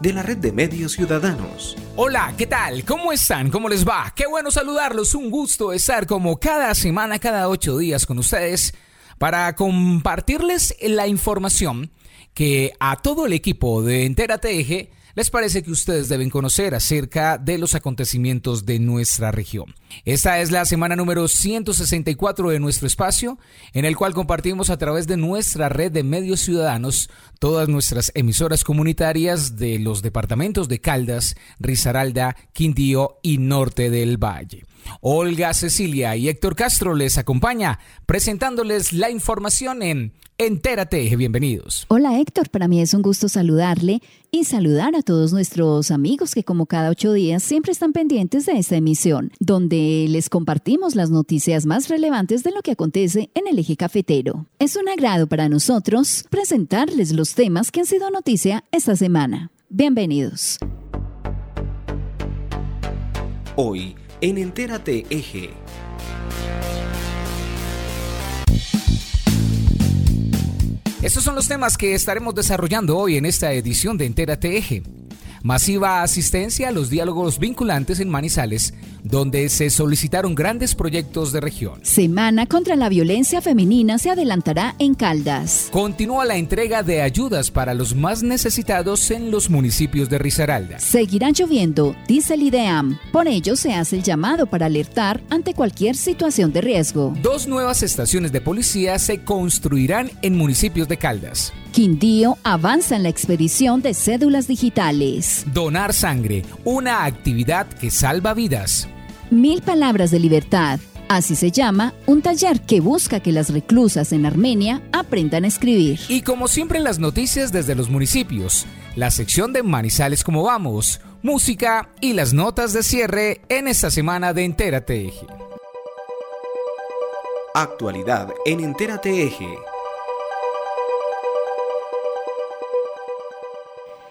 de la red de medios ciudadanos. Hola, ¿qué tal? ¿Cómo están? ¿Cómo les va? Qué bueno saludarlos. Un gusto estar como cada semana, cada ocho días con ustedes para compartirles la información que a todo el equipo de Entérate Eje les parece que ustedes deben conocer acerca de los acontecimientos de nuestra región. Esta es la semana número 164 de nuestro espacio, en el cual compartimos a través de nuestra red de medios ciudadanos todas nuestras emisoras comunitarias de los departamentos de Caldas, Risaralda, Quindío y Norte del Valle. Olga Cecilia y Héctor Castro les acompaña presentándoles la información en Entérate. Bienvenidos. Hola Héctor, para mí es un gusto saludarle y saludar a todos nuestros amigos que como cada ocho días siempre están pendientes de esta emisión, donde les compartimos las noticias más relevantes de lo que acontece en el eje cafetero. Es un agrado para nosotros presentarles los temas que han sido noticia esta semana. Bienvenidos. Hoy en Entérate Eje. Estos son los temas que estaremos desarrollando hoy en esta edición de Entérate Eje. Masiva asistencia a los diálogos vinculantes en Manizales, donde se solicitaron grandes proyectos de región. Semana contra la violencia femenina se adelantará en Caldas. Continúa la entrega de ayudas para los más necesitados en los municipios de Risaralda. Seguirán lloviendo, dice el IDEAM. Por ello se hace el llamado para alertar ante cualquier situación de riesgo. Dos nuevas estaciones de policía se construirán en municipios de Caldas. Quindío avanza en la expedición de cédulas digitales. Donar sangre, una actividad que salva vidas. Mil palabras de libertad. Así se llama un taller que busca que las reclusas en Armenia aprendan a escribir. Y como siempre las noticias desde los municipios, la sección de Manizales como vamos, música y las notas de cierre en esta semana de Entérate Eje. Actualidad en Entérate Eje.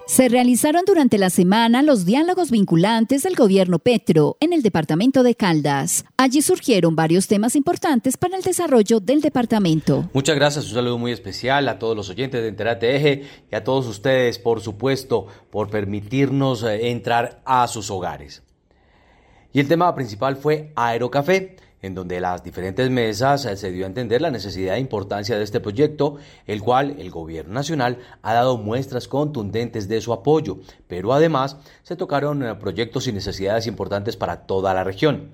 Se realizaron durante la semana los diálogos vinculantes del gobierno Petro en el departamento de Caldas. Allí surgieron varios temas importantes para el desarrollo del departamento. Muchas gracias, un saludo muy especial a todos los oyentes de Enterate Eje y a todos ustedes, por supuesto, por permitirnos eh, entrar a sus hogares. Y el tema principal fue Aerocafé en donde las diferentes mesas eh, se dio a entender la necesidad e importancia de este proyecto, el cual el gobierno nacional ha dado muestras contundentes de su apoyo, pero además se tocaron eh, proyectos y necesidades importantes para toda la región.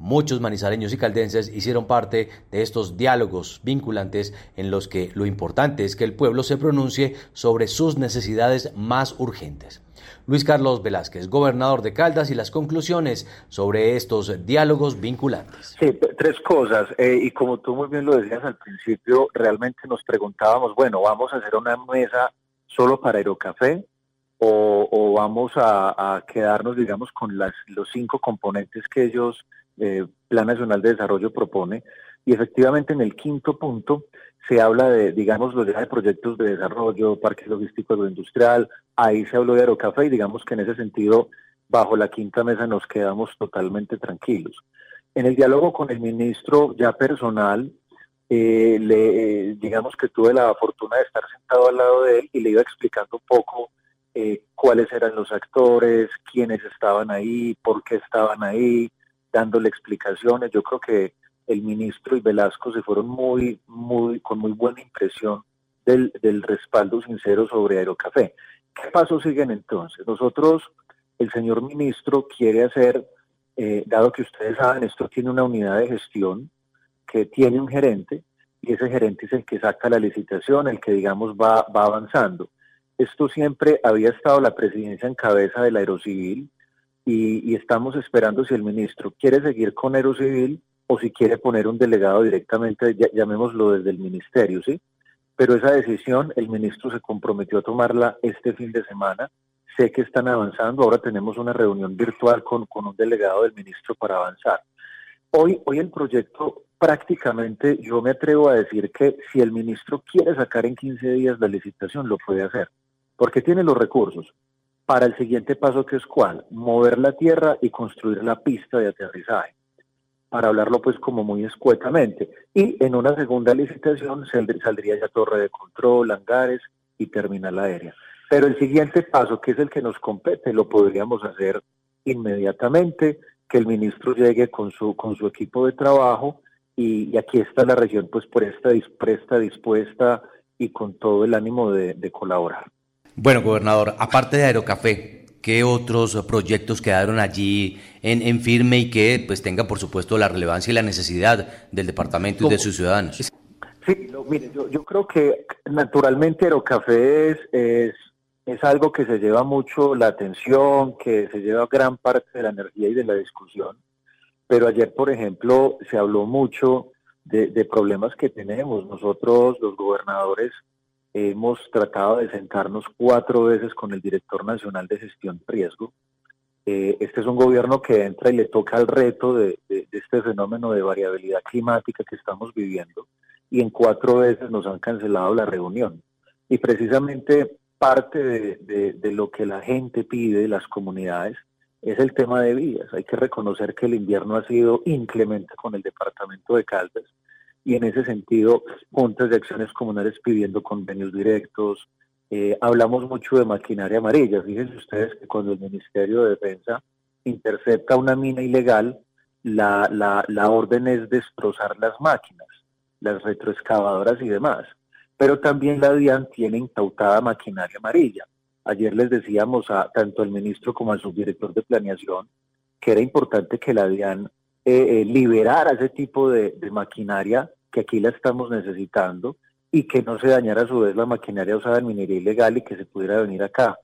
Muchos manizaleños y caldenses hicieron parte de estos diálogos vinculantes en los que lo importante es que el pueblo se pronuncie sobre sus necesidades más urgentes. Luis Carlos Velázquez, gobernador de Caldas, y las conclusiones sobre estos diálogos vinculantes. Sí, tres cosas. Eh, y como tú muy bien lo decías al principio, realmente nos preguntábamos, bueno, ¿vamos a hacer una mesa solo para Aerocafé? O, vamos a, quedarnos, digamos, con las, los cinco componentes que ellos, eh, Plan Nacional de Desarrollo, propone. Y efectivamente en el quinto punto se habla de, digamos, los de proyectos de desarrollo, parque logístico agroindustrial, ahí se habló de Aerocafé y digamos que en ese sentido, bajo la quinta mesa nos quedamos totalmente tranquilos. En el diálogo con el ministro ya personal, eh, le, digamos que tuve la fortuna de estar sentado al lado de él y le iba explicando un poco eh, cuáles eran los actores, quiénes estaban ahí, por qué estaban ahí, dándole explicaciones. Yo creo que el ministro y Velasco se fueron muy, muy, con muy buena impresión del, del respaldo sincero sobre Aerocafé. ¿Qué pasos siguen entonces? Nosotros, el señor ministro quiere hacer, eh, dado que ustedes saben, esto tiene una unidad de gestión que tiene un gerente y ese gerente es el que saca la licitación, el que digamos va, va avanzando. Esto siempre había estado la presidencia en cabeza del Aerocivil y, y estamos esperando si el ministro quiere seguir con Aerocivil o si quiere poner un delegado directamente, llamémoslo desde el ministerio, ¿sí? Pero esa decisión el ministro se comprometió a tomarla este fin de semana. Sé que están avanzando, ahora tenemos una reunión virtual con, con un delegado del ministro para avanzar. Hoy, hoy el proyecto prácticamente yo me atrevo a decir que si el ministro quiere sacar en 15 días la licitación, lo puede hacer, porque tiene los recursos para el siguiente paso que es cuál, mover la tierra y construir la pista de aterrizaje, para hablarlo pues como muy escuetamente. Y en una segunda licitación saldría ya torre de control, hangares y terminal aérea. Pero el siguiente paso, que es el que nos compete, lo podríamos hacer inmediatamente, que el ministro llegue con su, con su equipo de trabajo y, aquí está la región pues presta, dispuesta, dispuesta y con todo el ánimo de, colaborar. Bueno, gobernador, aparte de Aerocafé, ¿qué otros proyectos quedaron allí en, en, firme y que pues tenga por supuesto la relevancia y la necesidad del departamento y de sus ciudadanos? Sí, mire, yo, yo, creo que naturalmente Aerocafé es, es, es algo que se lleva mucho la atención, que se lleva gran parte de la energía y de la discusión pero ayer, por ejemplo, se habló mucho de, problemas que tenemos. Nosotros, los gobernadores, hemos tratado de sentarnos cuatro veces con el director nacional de gestión de riesgo. Eh, este es un gobierno que entra y le toca el reto de, este fenómeno de variabilidad climática que estamos viviendo y en cuatro veces nos han cancelado la reunión. Y precisamente parte de lo que la gente pide, las comunidades, es el tema de vías. Hay que reconocer que el invierno ha sido inclemente con el departamento de Caldas y en ese sentido, juntas de acciones comunales pidiendo convenios directos. Eh, hablamos mucho de maquinaria amarilla. Fíjense ustedes que cuando el Ministerio de Defensa intercepta una mina ilegal, la, la, la orden es destrozar las máquinas, las retroexcavadoras y demás. Pero también la DIAN tiene incautada maquinaria amarilla. Ayer les decíamos a tanto al ministro como al subdirector de planeación que era importante que la DIAN eh, eh, liberara ese tipo de, maquinaria que aquí la estamos necesitando y que no se dañara a su vez la maquinaria usada en minería ilegal y que se pudiera venir acá.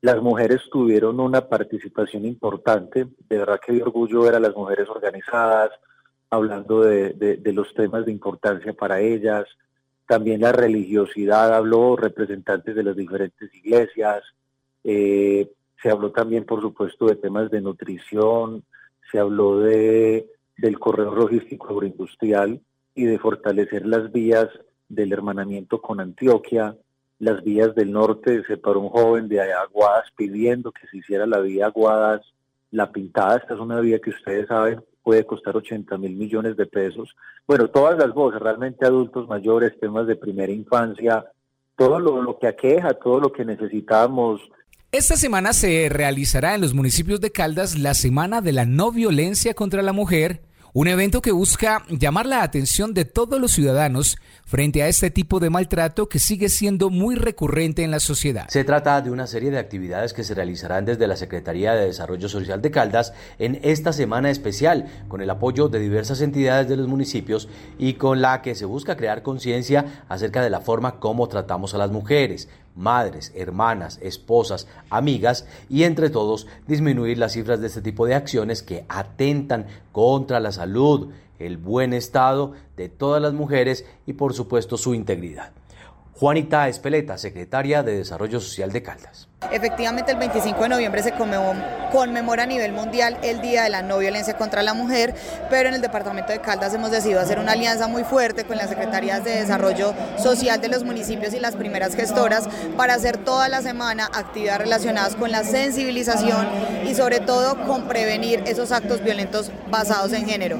Las mujeres tuvieron una participación importante, de verdad que de orgullo ver a las mujeres organizadas, hablando de los temas de importancia para ellas, también la religiosidad, habló representantes de las diferentes iglesias, eh, se habló también, por supuesto, de temas de nutrición, se habló de, del correo logístico agroindustrial y de fortalecer las vías del hermanamiento con Antioquia, las vías del norte, se paró un joven de Aguadas pidiendo que se hiciera la vía Aguadas, la pintada, esta es una vía que ustedes saben, puede costar 80 mil millones de pesos. Bueno, todas las voces, realmente adultos mayores, temas de primera infancia, todo lo, lo que aqueja, todo lo que necesitamos. Esta semana se realizará en los municipios de Caldas la Semana de la No Violencia contra la Mujer un evento que busca llamar la atención de todos los ciudadanos frente a este tipo de maltrato que sigue siendo muy recurrente en la sociedad. Se trata de una serie de actividades que se realizarán desde la Secretaría de Desarrollo Social de Caldas en esta semana especial, con el apoyo de diversas entidades de los municipios y con la que se busca crear conciencia acerca de la forma como tratamos a las mujeres, madres, hermanas, esposas, amigas y entre todos disminuir las cifras de este tipo de acciones que atentan contra la salud, el buen estado de todas las mujeres y por supuesto su integridad. Juanita Espeleta, secretaria de Desarrollo Social de Caldas. Efectivamente, el 25 de noviembre se conmemora a nivel mundial el Día de la No Violencia contra la Mujer, pero en el Departamento de Caldas hemos decidido hacer una alianza muy fuerte con las Secretarías de Desarrollo Social de los municipios y las primeras gestoras para hacer toda la semana actividades relacionadas con la sensibilización y sobre todo con prevenir esos actos violentos basados en género.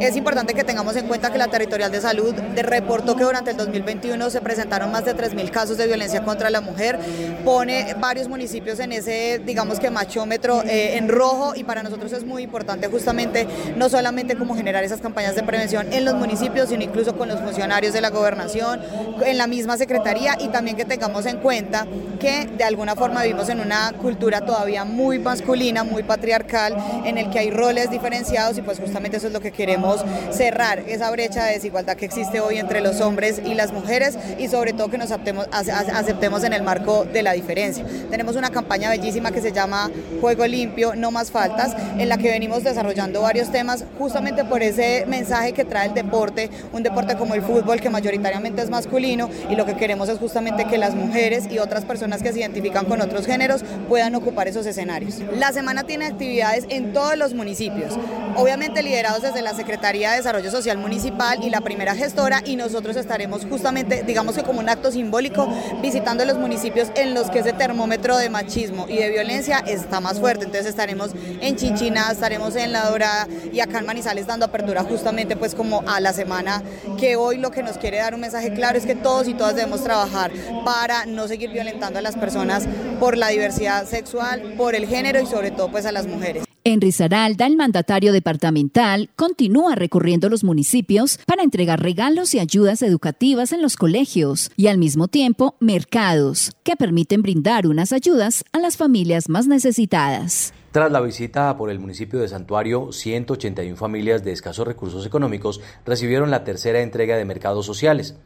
Es importante que tengamos en cuenta que la Territorial de Salud reportó que durante el 2021 se presentaron más de 3.000 casos de violencia contra la mujer, pone varios municipios en ese, digamos que machómetro eh, en rojo y para nosotros es muy importante justamente no solamente como generar esas campañas de prevención en los municipios, sino incluso con los funcionarios de la gobernación, en la misma secretaría y también que tengamos en cuenta que de alguna forma vivimos en una cultura todavía muy masculina, muy patriarcal, en el que hay roles diferenciados y pues justamente eso es lo que queremos cerrar esa brecha de desigualdad que existe hoy entre los hombres y las mujeres y sobre todo que nos aceptemos, aceptemos en el marco de la diferencia. Tenemos una campaña bellísima que se llama Juego Limpio, No Más Faltas, en la que venimos desarrollando varios temas justamente por ese mensaje que trae el deporte, un deporte como el fútbol que mayoritariamente es masculino y lo que queremos es justamente que las mujeres y otras personas que se identifican con otros géneros puedan ocupar esos escenarios. La semana tiene actividades en todos los municipios, obviamente liderados desde la Secretaría Secretaría de Desarrollo Social Municipal y la primera gestora y nosotros estaremos justamente, digamos que como un acto simbólico, visitando los municipios en los que ese termómetro de machismo y de violencia está más fuerte. Entonces estaremos en Chinchina, estaremos en La Dorada y acá en Manizales dando apertura justamente pues como a la semana que hoy lo que nos quiere dar un mensaje claro es que todos y todas debemos trabajar para no seguir violentando a las personas por la diversidad sexual, por el género y sobre todo pues a las mujeres. En Risaralda, el mandatario departamental continúa recorriendo los municipios para entregar regalos y ayudas educativas en los colegios y al mismo tiempo mercados que permiten brindar unas ayudas a las familias más necesitadas. Tras la visita por el municipio de Santuario, 181 familias de escasos recursos económicos recibieron la tercera entrega de mercados sociales.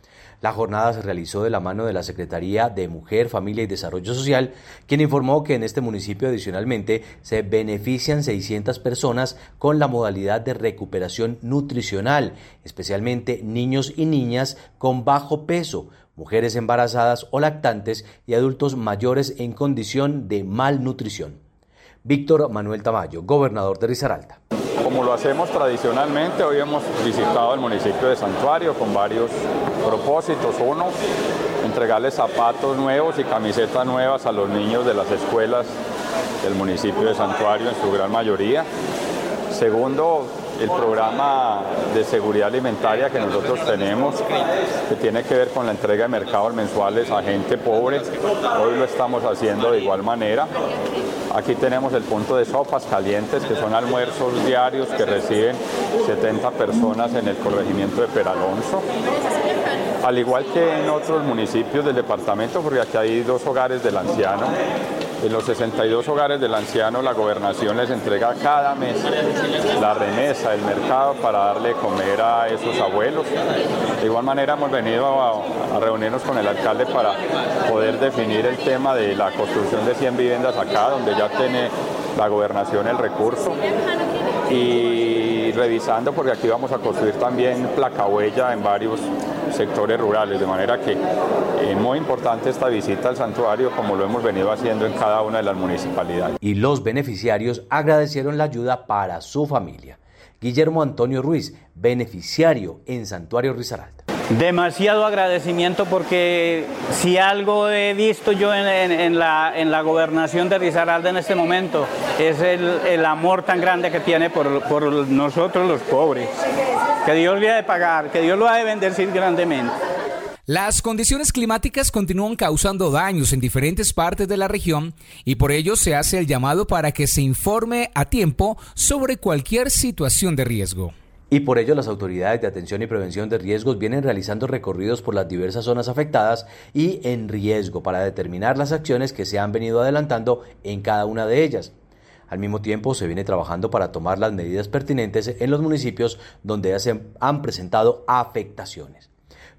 La jornada se realizó de la mano de la Secretaría de Mujer, Familia y Desarrollo Social, quien informó que en este municipio adicionalmente se benefician 600 personas con la modalidad de recuperación nutricional, especialmente niños y niñas con bajo peso, mujeres embarazadas o lactantes y adultos mayores en condición de malnutrición. Víctor Manuel Tamayo, gobernador de Risaralda. Como lo hacemos tradicionalmente, hoy hemos visitado el municipio de Santuario con varios propósitos. Uno, entregarles zapatos nuevos y camisetas nuevas a los niños de las escuelas del municipio de Santuario en su gran mayoría. Segundo, el programa de seguridad alimentaria que nosotros tenemos, que tiene que ver con la entrega de mercados mensuales a gente pobre. Hoy lo estamos haciendo de igual manera. Aquí tenemos el punto de sopas calientes, que son almuerzos diarios que reciben 70 personas en el corregimiento de Peralonso. Al igual que en otros municipios del departamento, porque aquí hay dos hogares del anciano. En los 62 hogares del anciano la gobernación les entrega cada mes la remesa del mercado para darle comer a esos abuelos. De igual manera hemos venido a, reunirnos con el alcalde para poder definir el tema de la construcción de 100 viviendas acá, donde ya tiene la gobernación el recurso y revisando porque aquí vamos a construir también placa huella en varios sectores rurales, de manera que es muy importante esta visita al santuario como lo hemos venido haciendo en cada una de las municipalidades. Y los beneficiarios agradecieron la ayuda para su familia. Guillermo Antonio Ruiz, beneficiario en Santuario Risaralda. Demasiado agradecimiento porque si algo he visto yo en, en, en, la, en la gobernación de Risaralda en este momento es el, el amor tan grande que tiene por, por, nosotros los pobres. Que Dios le ha de pagar, que Dios lo ha de bendecir grandemente. Las condiciones climáticas continúan causando daños en diferentes partes de la región y por ello se hace el llamado para que se informe a tiempo sobre cualquier situación de riesgo. Y por ello las autoridades de atención y prevención de riesgos vienen realizando recorridos por las diversas zonas afectadas y en riesgo para determinar las acciones que se han venido adelantando en cada una de ellas. Al mismo tiempo se viene trabajando para tomar las medidas pertinentes en los municipios donde se han presentado afectaciones.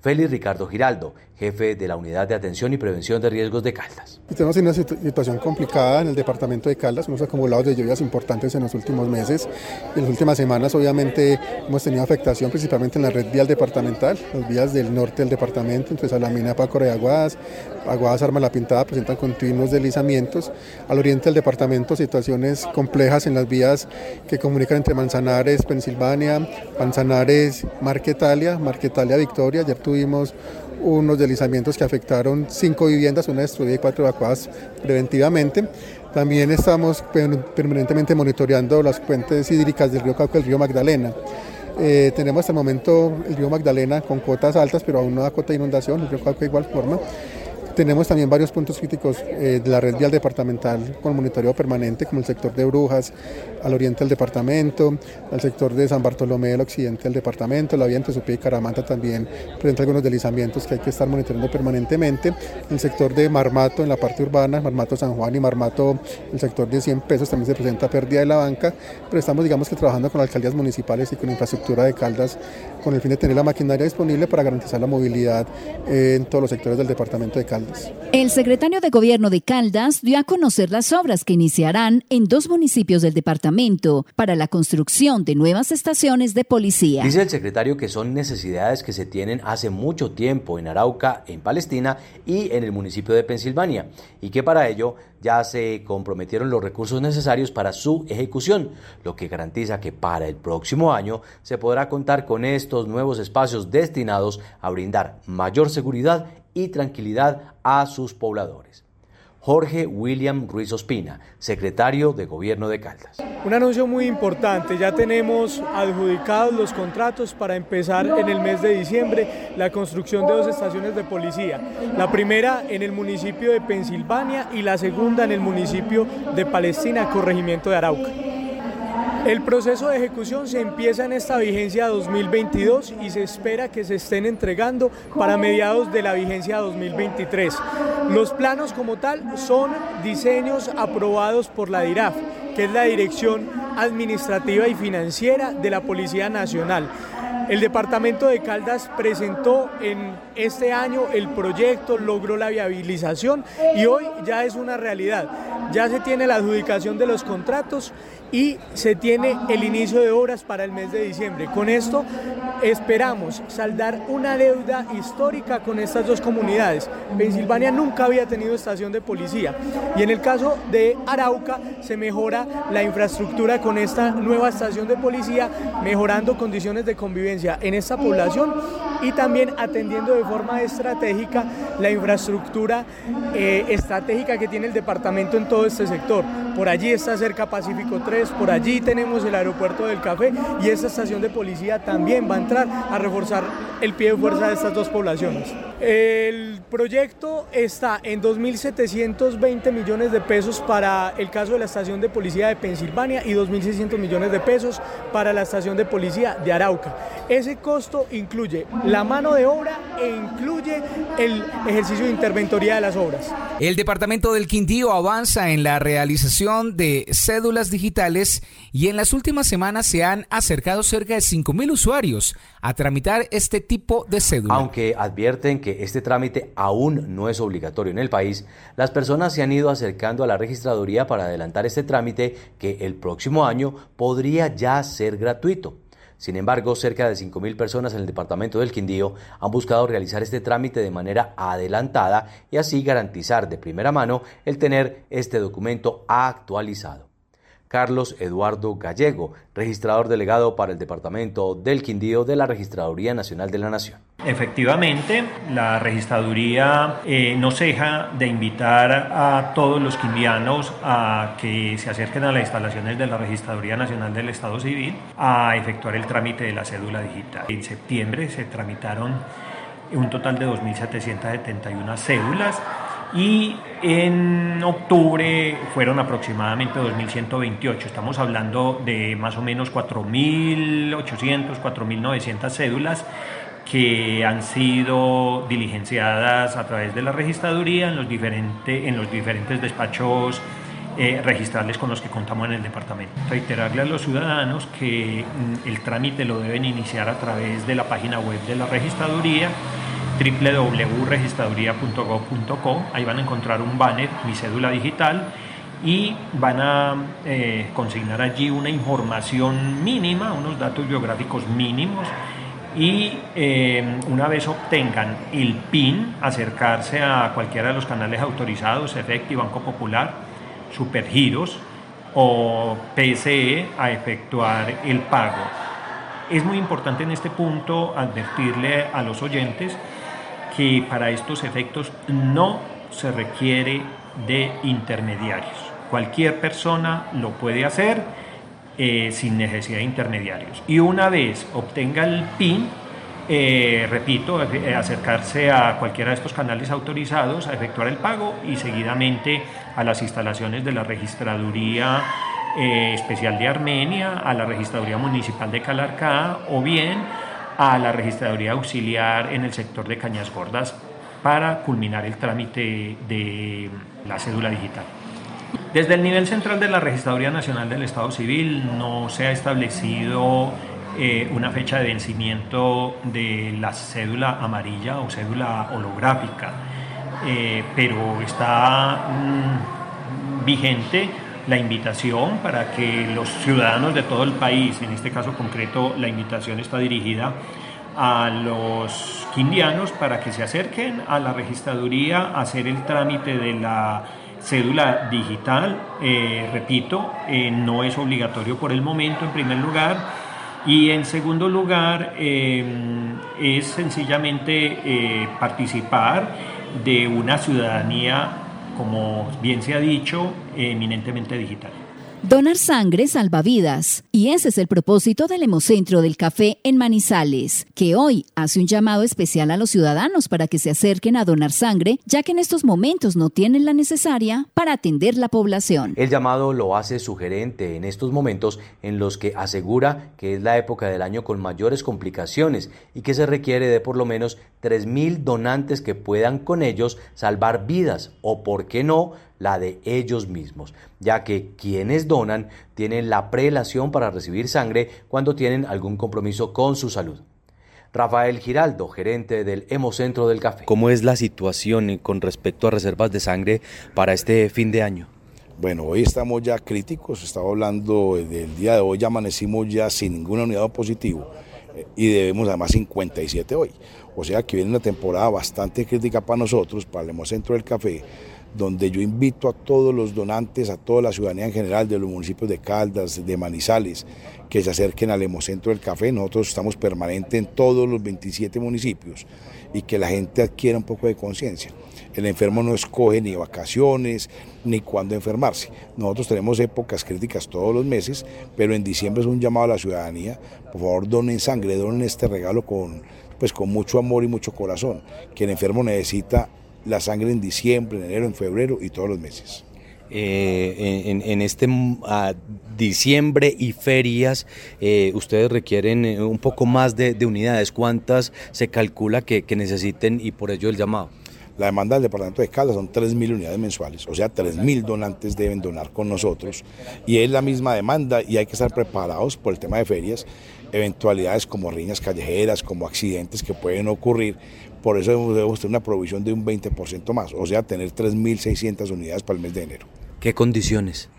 Félix Ricardo Giraldo, jefe de la Unidad de Atención y Prevención de Riesgos de Caldas. Estamos en una situación complicada en el departamento de Caldas, hemos acumulado de lluvias importantes en los últimos meses. En las últimas semanas obviamente hemos tenido afectación principalmente en la red vial departamental, las vías del norte del departamento, entre Salamina, Paco de Aguadas, Aguadas, Arma La Pintada presentan continuos deslizamientos. Al oriente del departamento situaciones complejas en las vías que comunican entre Manzanares, Pensilvania, Manzanares, Marquetalia, Marquetalia, Victoria. Ayer tuvimos unos deslizamientos que afectaron cinco viviendas, una destruida y cuatro evacuadas preventivamente. También estamos permanentemente monitoreando las fuentes hídricas del río Cauca y el río Magdalena. Eh, tenemos hasta el momento el río Magdalena con cotas altas, pero aún no da cota de inundación, el río Cauca de igual forma. Tenemos también varios puntos críticos eh, de la red vial departamental con monitoreo permanente, como el sector de Brujas, al oriente del departamento, al sector de San Bartolomé, al occidente del departamento, la vía entre Supía y Caramanta también presenta algunos deslizamientos que hay que estar monitoreando permanentemente. El sector de Marmato en la parte urbana, Marmato San Juan y Marmato, el sector de 100 pesos también se presenta pérdida de la banca, pero estamos digamos que trabajando con alcaldías municipales y con infraestructura de Caldas con el fin de tener la maquinaria disponible para garantizar la movilidad en todos los sectores del departamento de Caldas Caldas. El secretario de Gobierno de Caldas dio a conocer las obras que iniciarán en dos municipios del departamento para la construcción de nuevas estaciones de policía. Dice el secretario que son necesidades que se tienen hace mucho tiempo en Arauca, en Palestina y en el municipio de Pensilvania y que para ello ya se comprometieron los recursos necesarios para su ejecución, lo que garantiza que para el próximo año se podrá contar con estos nuevos espacios destinados a brindar mayor seguridad y tranquilidad a sus pobladores. Jorge William Ruiz Ospina, secretario de Gobierno de Caldas. Un anuncio muy importante, ya tenemos adjudicados los contratos para empezar en el mes de diciembre la construcción de dos estaciones de policía. La primera en el municipio de Pensilvania y la segunda en el municipio de Palestina, corregimiento de Arauca. El proceso de ejecución se empieza en esta vigencia 2022 y se espera que se estén entregando para mediados de la vigencia 2023. Los planos como tal son diseños aprobados por la DIRAF, que es la Dirección Administrativa y Financiera de la Policía Nacional. El departamento de Caldas presentó en este año el proyecto, logró la viabilización y hoy ya es una realidad. Ya se tiene la adjudicación de los contratos y se tiene el inicio de obras para el mes de diciembre. Con esto esperamos saldar una deuda histórica con estas dos comunidades. Pensilvania nunca había tenido estación de policía y en el caso de Arauca se mejora la infraestructura con esta nueva estación de policía, mejorando condiciones de convivencia en esta población y también atendiendo de forma estratégica la infraestructura eh, estratégica que tiene el departamento en todo este sector. Por allí está cerca Pacífico 3, por allí tenemos el aeropuerto del Café y esta estación de policía también va a entrar a reforzar el pie de fuerza de estas dos poblaciones. El proyecto está en 2.720 millones de pesos para el caso de la estación de policía de Pensilvania y 2.600 millones de pesos para la estación de policía de Arauca. Ese costo incluye la mano de obra e incluye el ejercicio de interventoría de las obras. El departamento del Quindío avanza en la realización de cédulas digitales y en las últimas semanas se han acercado cerca de 5.000 usuarios a tramitar este tipo de cédula. Aunque advierten que este trámite aún no es obligatorio en el país, las personas se han ido acercando a la registraduría para adelantar este trámite que el próximo año podría ya ser gratuito. Sin embargo, cerca de 5.000 personas en el departamento del Quindío han buscado realizar este trámite de manera adelantada y así garantizar de primera mano el tener este documento actualizado. Carlos Eduardo Gallego, registrador delegado para el Departamento del Quindío de la Registraduría Nacional de la Nación. Efectivamente, la registraduría eh, no ceja de invitar a todos los quindianos a que se acerquen a las instalaciones de la Registraduría Nacional del Estado Civil a efectuar el trámite de la cédula digital. En septiembre se tramitaron un total de 2.771 cédulas y en octubre fueron aproximadamente 2.128. Estamos hablando de más o menos 4.800, 4.900 cédulas que han sido diligenciadas a través de la registraduría en los, en los diferentes despachos eh, registrales con los que contamos en el departamento. Reiterarle a los ciudadanos que mm, el trámite lo deben iniciar a través de la página web de la registraduría www.registraduría.gov.co. Ahí van a encontrar un banner, mi cédula digital, y van a eh, consignar allí una información mínima, unos datos biográficos mínimos. Y eh, una vez obtengan el PIN, acercarse a cualquiera de los canales autorizados, Efecti, Banco Popular, Supergiros o PSE, a efectuar el pago. Es muy importante en este punto advertirle a los oyentes que para estos efectos no se requiere de intermediarios. Cualquier persona lo puede hacer eh, sin necesidad de intermediarios. Y una vez obtenga el PIN, eh, repito, eh, acercarse a cualquiera de estos canales autorizados a efectuar el pago y seguidamente a las instalaciones de la Registraduría Especial de Armenia, a la Registraduría Municipal de Calarcá o bien a la registraduría auxiliar en el sector de Cañas Gordas para culminar el trámite de la cédula digital. Desde el nivel central de la Registraduría Nacional del Estado Civil no se ha establecido eh, una fecha de vencimiento de la cédula amarilla o cédula holográfica. pero está mm, vigente la invitación para que los ciudadanos de todo el país, en este caso concreto la invitación está dirigida a los quindianos para que se acerquen a la registraduría a hacer el trámite de la cédula digital. Eh, repito, eh, no es obligatorio por el momento en primer lugar. Y en segundo lugar, eh, es sencillamente participar de una ciudadanía, como bien se ha dicho, eminentemente digital. Donar sangre salva vidas. Y ese es el propósito del Hemocentro del Café en Manizales, que hoy hace un llamado especial a los ciudadanos para que se acerquen a donar sangre, ya que en estos momentos no tienen la necesaria para atender la población. El llamado lo hace sugerente en estos momentos en los que asegura que es la época del año con mayores complicaciones y que se requiere de por lo menos 3.000 donantes que puedan con ellos salvar vidas o, por qué no, la de ellos mismos, ya que quienes donan tienen la prelación para recibir sangre cuando tienen algún compromiso con su salud. Rafael Giraldo, gerente del Hemocentro del Café. ¿Cómo es la situación con respecto a reservas de sangre para este fin de año? Bueno, hoy estamos ya críticos, estaba hablando del día de hoy, ya amanecimos ya sin ninguna unidad positivo eh, y debemos además 57 hoy. O sea que viene una temporada bastante crítica para nosotros, para el Hemocentro del Café, donde yo invito a todos los donantes, a toda la ciudadanía en general de los municipios de Caldas, de Manizales, que se acerquen al Hemocentro del Café. Nosotros estamos permanentes en todos los 27 municipios y que la gente adquiera un poco de conciencia. El enfermo no escoge ni vacaciones ni cuándo enfermarse. Nosotros tenemos épocas críticas todos los meses, pero en diciembre es un llamado a la ciudadanía. Por favor, donen sangre, donen este regalo con, pues, con mucho amor y mucho corazón. Que el enfermo necesita la sangre en diciembre, en enero, en febrero y todos los meses. Eh, en, este mm, diciembre y ferias, eh, ustedes requieren eh, un poco más de, unidades. ¿Cuántas se calcula que, necesiten y por ello el llamado? La demanda del departamento de Caldas son 3.000 unidades mensuales, o sea, 3.000 donantes deben donar con nosotros y es la misma demanda y hay que estar preparados por el tema de ferias, eventualidades como riñas callejeras, como accidentes que pueden ocurrir, por eso debemos tener una provisión de un 20% más, o sea, tener 3.600 unidades para el mes de enero. ¿Qué condiciones?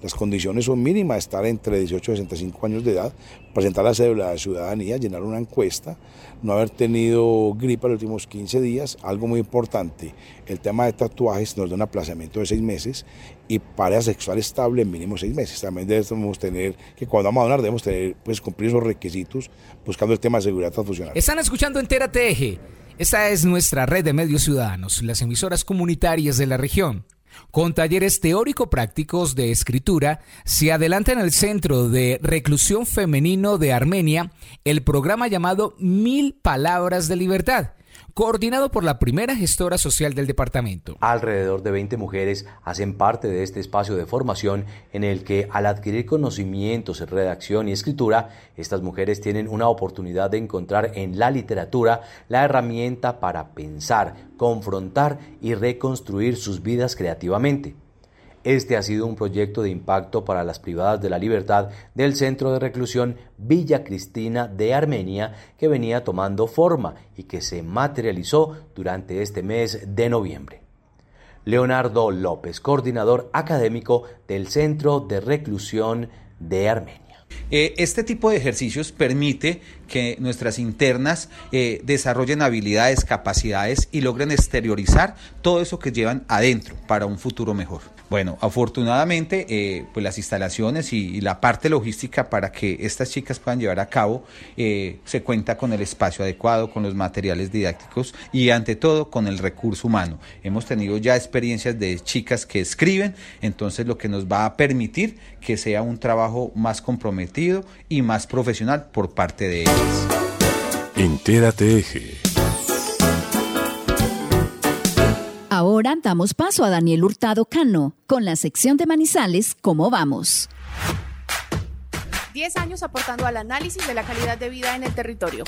Las condiciones son mínimas, estar entre 18 y 65 años de edad, presentar la cédula de ciudadanía, llenar una encuesta, no haber tenido gripa los últimos 15 días, algo muy importante, el tema de tatuajes nos da un aplazamiento de 6 meses y pareja sexual estable en mínimo 6 meses. También debemos tener, que cuando vamos a donar debemos tener, pues cumplir esos requisitos buscando el tema de seguridad transfusional. Están escuchando Entera TG esta es nuestra red de medios ciudadanos, las emisoras comunitarias de la región. Con talleres teórico-prácticos de escritura, se adelanta en el Centro de Reclusión Femenino de Armenia el programa llamado Mil Palabras de Libertad coordinado por la primera gestora social del departamento. Alrededor de 20 mujeres hacen parte de este espacio de formación en el que al adquirir conocimientos en redacción y escritura, estas mujeres tienen una oportunidad de encontrar en la literatura la herramienta para pensar, confrontar y reconstruir sus vidas creativamente. Este ha sido un proyecto de impacto para las privadas de la libertad del centro de reclusión Villa Cristina de Armenia que venía tomando forma y que se materializó durante este mes de noviembre. Leonardo López, coordinador académico del Centro de Reclusión de Armenia. Eh, este tipo de ejercicios permite que nuestras internas eh, desarrollen habilidades, capacidades y logren exteriorizar todo eso que llevan adentro para un futuro mejor. Bueno, afortunadamente, eh, pues las instalaciones y, la parte logística para que estas chicas puedan llevar a cabo eh, se cuenta con el espacio adecuado, con los materiales didácticos y ante todo con el recurso humano. Hemos tenido ya experiencias de chicas que escriben, entonces lo que nos va a permitir que sea un trabajo más comprometido y más profesional por parte de ellas. Entérate Eje. Ahora damos paso a Daniel Hurtado Cano con la sección de Manizales ¿Cómo vamos? 10 años aportando al análisis de la calidad de vida en el territorio.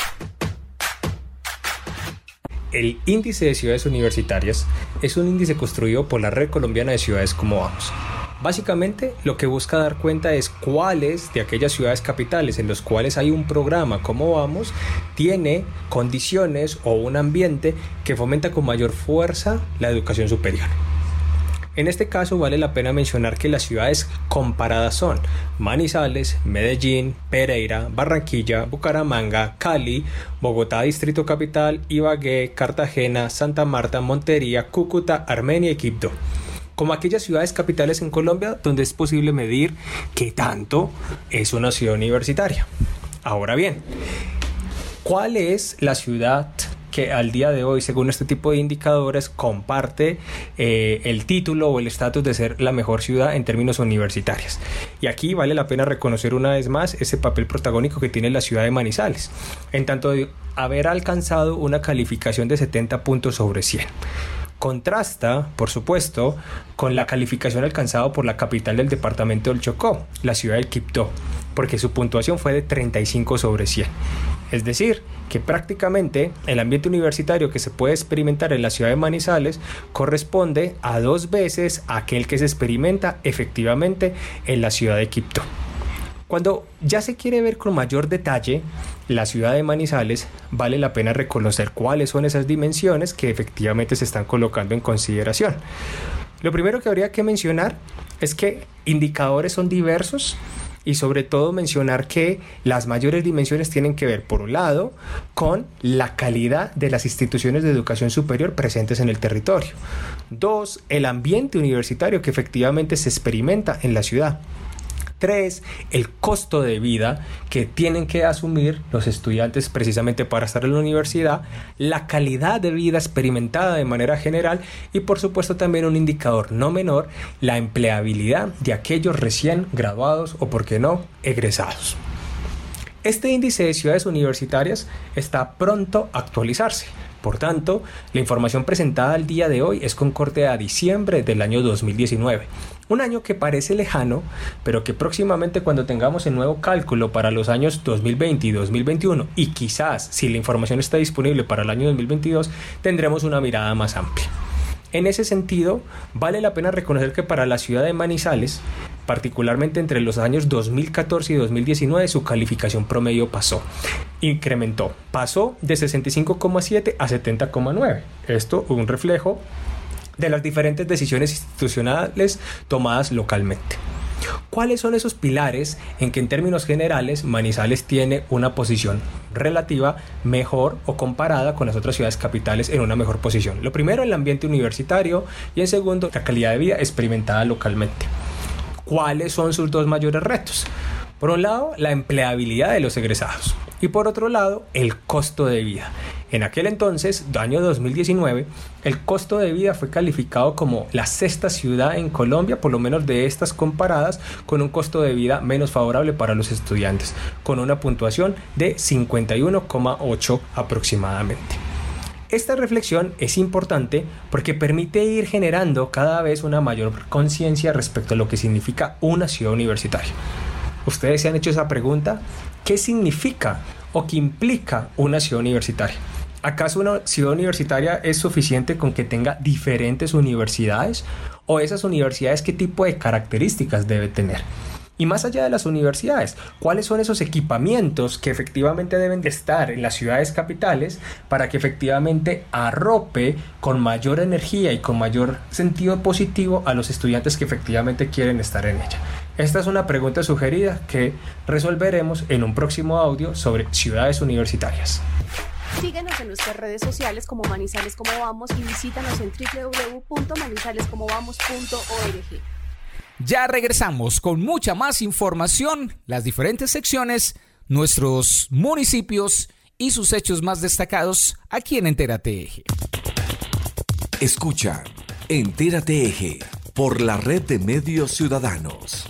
El índice de ciudades universitarias es un índice construido por la Red Colombiana de Ciudades Como Vamos Básicamente lo que busca dar cuenta es cuáles de aquellas ciudades capitales en los cuales hay un programa como vamos tiene condiciones o un ambiente que fomenta con mayor fuerza la educación superior. En este caso vale la pena mencionar que las ciudades comparadas son Manizales, Medellín, Pereira, Barranquilla, Bucaramanga, Cali, Bogotá Distrito Capital, Ibagué, Cartagena, Santa Marta, Montería, Cúcuta, Armenia y Quibdó como aquellas ciudades capitales en Colombia donde es posible medir qué tanto es una ciudad universitaria. Ahora bien, ¿cuál es la ciudad que al día de hoy, según este tipo de indicadores, comparte eh, el título o el estatus de ser la mejor ciudad en términos universitarios. Y aquí vale la pena reconocer una vez más ese papel protagónico que tiene la ciudad de Manizales, en tanto de haber alcanzado una calificación de 70 puntos sobre 100 contrasta, por supuesto, con la calificación alcanzada por la capital del departamento del Chocó, la ciudad del Quibdó, porque su puntuación fue de 35 sobre 100. Es decir, que prácticamente el ambiente universitario que se puede experimentar en la ciudad de Manizales corresponde a dos veces aquel que se experimenta efectivamente en la ciudad de Quibdó. Cuando ya se quiere ver con mayor detalle la ciudad de Manizales, vale la pena reconocer cuáles son esas dimensiones que efectivamente se están colocando en consideración. Lo primero que habría que mencionar es que indicadores son diversos y sobre todo mencionar que las mayores dimensiones tienen que ver, por un lado, con la calidad de las instituciones de educación superior presentes en el territorio. Dos, el ambiente universitario que efectivamente se experimenta en la ciudad. Tres, el costo de vida que tienen que asumir los estudiantes precisamente para estar en la universidad, la calidad de vida experimentada de manera general y por supuesto también un indicador no menor, la empleabilidad de aquellos recién graduados o por qué no, egresados. Este índice de ciudades universitarias está pronto a actualizarse. Por tanto, la información presentada al día de hoy es con corte a diciembre del año 2019. Un año que parece lejano, pero que próximamente cuando tengamos el nuevo cálculo para los años 2020 y 2021 y quizás si la información está disponible para el año 2022, tendremos una mirada más amplia. En ese sentido, vale la pena reconocer que para la ciudad de Manizales, particularmente entre los años 2014 y 2019, su calificación promedio pasó, incrementó, pasó de 65,7 a 70,9. Esto un reflejo de las diferentes decisiones institucionales tomadas localmente. ¿Cuáles son esos pilares en que en términos generales Manizales tiene una posición relativa mejor o comparada con las otras ciudades capitales en una mejor posición? Lo primero, el ambiente universitario y en segundo, la calidad de vida experimentada localmente. ¿Cuáles son sus dos mayores retos? Por un lado, la empleabilidad de los egresados y por otro lado, el costo de vida. En aquel entonces, año 2019, el costo de vida fue calificado como la sexta ciudad en Colombia, por lo menos de estas comparadas, con un costo de vida menos favorable para los estudiantes, con una puntuación de 51,8 aproximadamente. Esta reflexión es importante porque permite ir generando cada vez una mayor conciencia respecto a lo que significa una ciudad universitaria. ¿Ustedes se han hecho esa pregunta? ¿Qué significa o qué implica una ciudad universitaria? ¿Acaso una ciudad universitaria es suficiente con que tenga diferentes universidades? ¿O esas universidades qué tipo de características debe tener? Y más allá de las universidades, ¿cuáles son esos equipamientos que efectivamente deben de estar en las ciudades capitales para que efectivamente arrope con mayor energía y con mayor sentido positivo a los estudiantes que efectivamente quieren estar en ella? Esta es una pregunta sugerida que resolveremos en un próximo audio sobre ciudades universitarias. Síguenos en nuestras redes sociales como Manizales Como Vamos y visítanos en www.manizalescomovamos.org. Ya regresamos con mucha más información, las diferentes secciones, nuestros municipios y sus hechos más destacados aquí en Entérate Eje. Escucha Entérate Eje por la red de medios ciudadanos.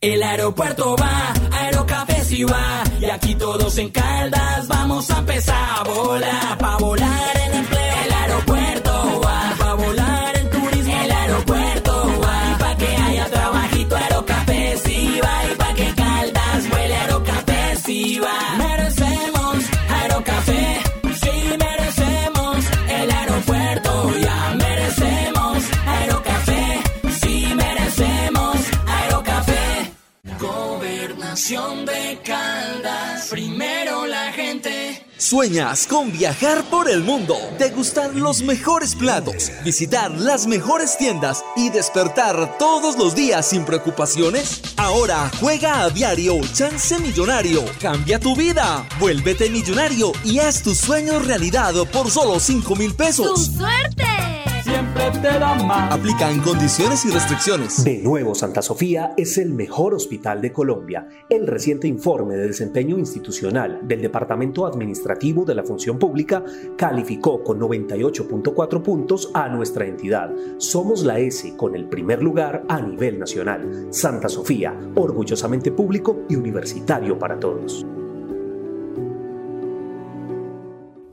El aeropuerto va, Aerocafé sí va, y aquí todos en Caldas vamos a empezar a volar, pa' volar en empleo. El aeropuerto va, De Caldas. Primero la gente. ¿Sueñas con viajar por el mundo, degustar los mejores platos, visitar las mejores tiendas y despertar todos los días sin preocupaciones? Ahora juega a diario Chance Millonario. Cambia tu vida. Vuélvete millonario y haz tus sueños realidad por solo 5 mil pesos. suerte! Siempre te da más. Aplican condiciones y restricciones. De nuevo, Santa Sofía es el mejor hospital de Colombia. El reciente informe de desempeño institucional del Departamento Administrativo de la Función Pública calificó con 98.4 puntos a nuestra entidad. Somos la S con el primer lugar a nivel nacional. Santa Sofía, orgullosamente público y universitario para todos.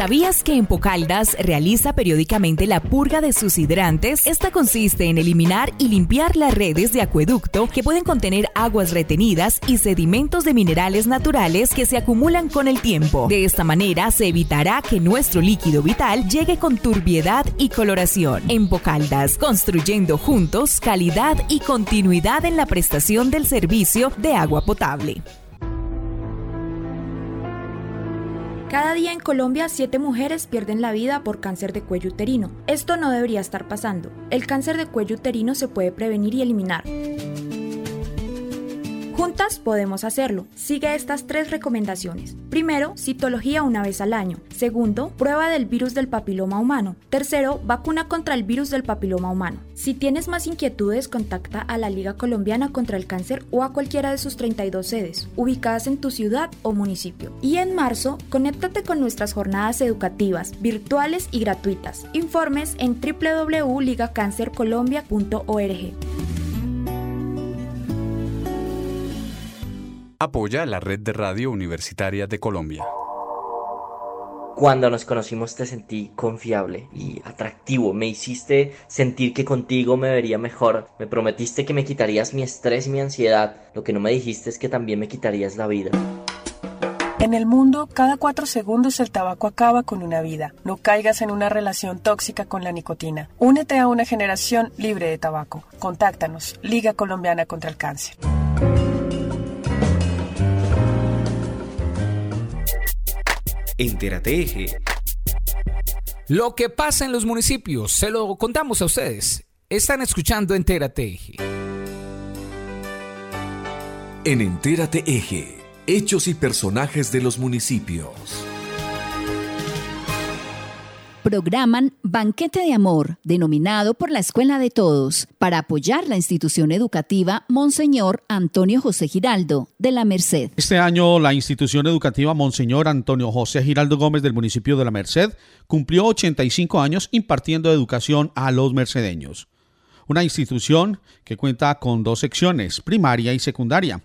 ¿Sabías que en Pocaldas realiza periódicamente la purga de sus hidrantes? Esta consiste en eliminar y limpiar las redes de acueducto que pueden contener aguas retenidas y sedimentos de minerales naturales que se acumulan con el tiempo. De esta manera se evitará que nuestro líquido vital llegue con turbiedad y coloración. En Pocaldas, construyendo juntos calidad y continuidad en la prestación del servicio de agua potable. Cada día en Colombia, 7 mujeres pierden la vida por cáncer de cuello uterino. Esto no debería estar pasando. El cáncer de cuello uterino se puede prevenir y eliminar. Juntas podemos hacerlo. Sigue estas tres recomendaciones. Primero, citología una vez al año. Segundo, prueba del virus del papiloma humano. Tercero, vacuna contra el virus del papiloma humano. Si tienes más inquietudes, contacta a la Liga Colombiana contra el Cáncer o a cualquiera de sus 32 sedes, ubicadas en tu ciudad o municipio. Y en marzo, conéctate con nuestras jornadas educativas, virtuales y gratuitas. Informes en www.ligacancercolombia.org. Apoya la red de radio universitaria de Colombia. Cuando nos conocimos te sentí confiable y atractivo. Me hiciste sentir que contigo me vería mejor. Me prometiste que me quitarías mi estrés y mi ansiedad. Lo que no me dijiste es que también me quitarías la vida. En el mundo, cada cuatro segundos el tabaco acaba con una vida. No caigas en una relación tóxica con la nicotina. Únete a una generación libre de tabaco. Contáctanos. Liga Colombiana contra el Cáncer. Entérate Eje. Lo que pasa en los municipios, se lo contamos a ustedes. Están escuchando Entérate Eje. En Entérate Eje, hechos y personajes de los municipios. Programan Banquete de Amor, denominado por la Escuela de Todos, para apoyar la institución educativa Monseñor Antonio José Giraldo, de la Merced. Este año la institución educativa Monseñor Antonio José Giraldo Gómez del municipio de la Merced cumplió 85 años impartiendo educación a los mercedeños. Una institución que cuenta con dos secciones, primaria y secundaria.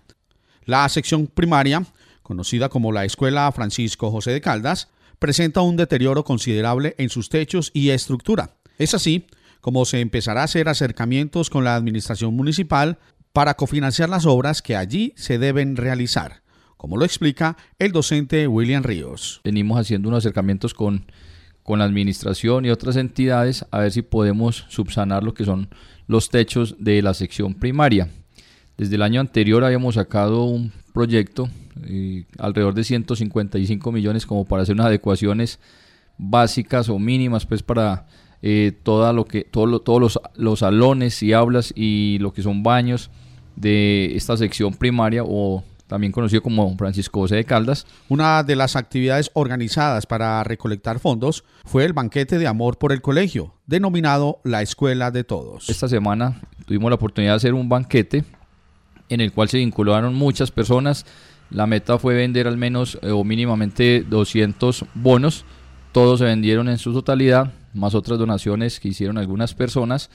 La sección primaria, conocida como la Escuela Francisco José de Caldas, presenta un deterioro considerable en sus techos y estructura. Es así como se empezará a hacer acercamientos con la administración municipal para cofinanciar las obras que allí se deben realizar, como lo explica el docente William Ríos. Venimos haciendo unos acercamientos con, con la administración y otras entidades a ver si podemos subsanar lo que son los techos de la sección primaria. Desde el año anterior habíamos sacado un proyecto eh, alrededor de 155 millones como para hacer unas adecuaciones básicas o mínimas pues para eh, toda lo que todo todos los, los salones y aulas y lo que son baños de esta sección primaria o también conocido como Francisco José de Caldas. Una de las actividades organizadas para recolectar fondos fue el banquete de amor por el colegio, denominado la Escuela de Todos. Esta semana tuvimos la oportunidad de hacer un banquete en el cual se vincularon muchas personas la meta fue vender al menos eh, o mínimamente 200 bonos. Todos se vendieron en su totalidad, más otras donaciones que hicieron algunas personas.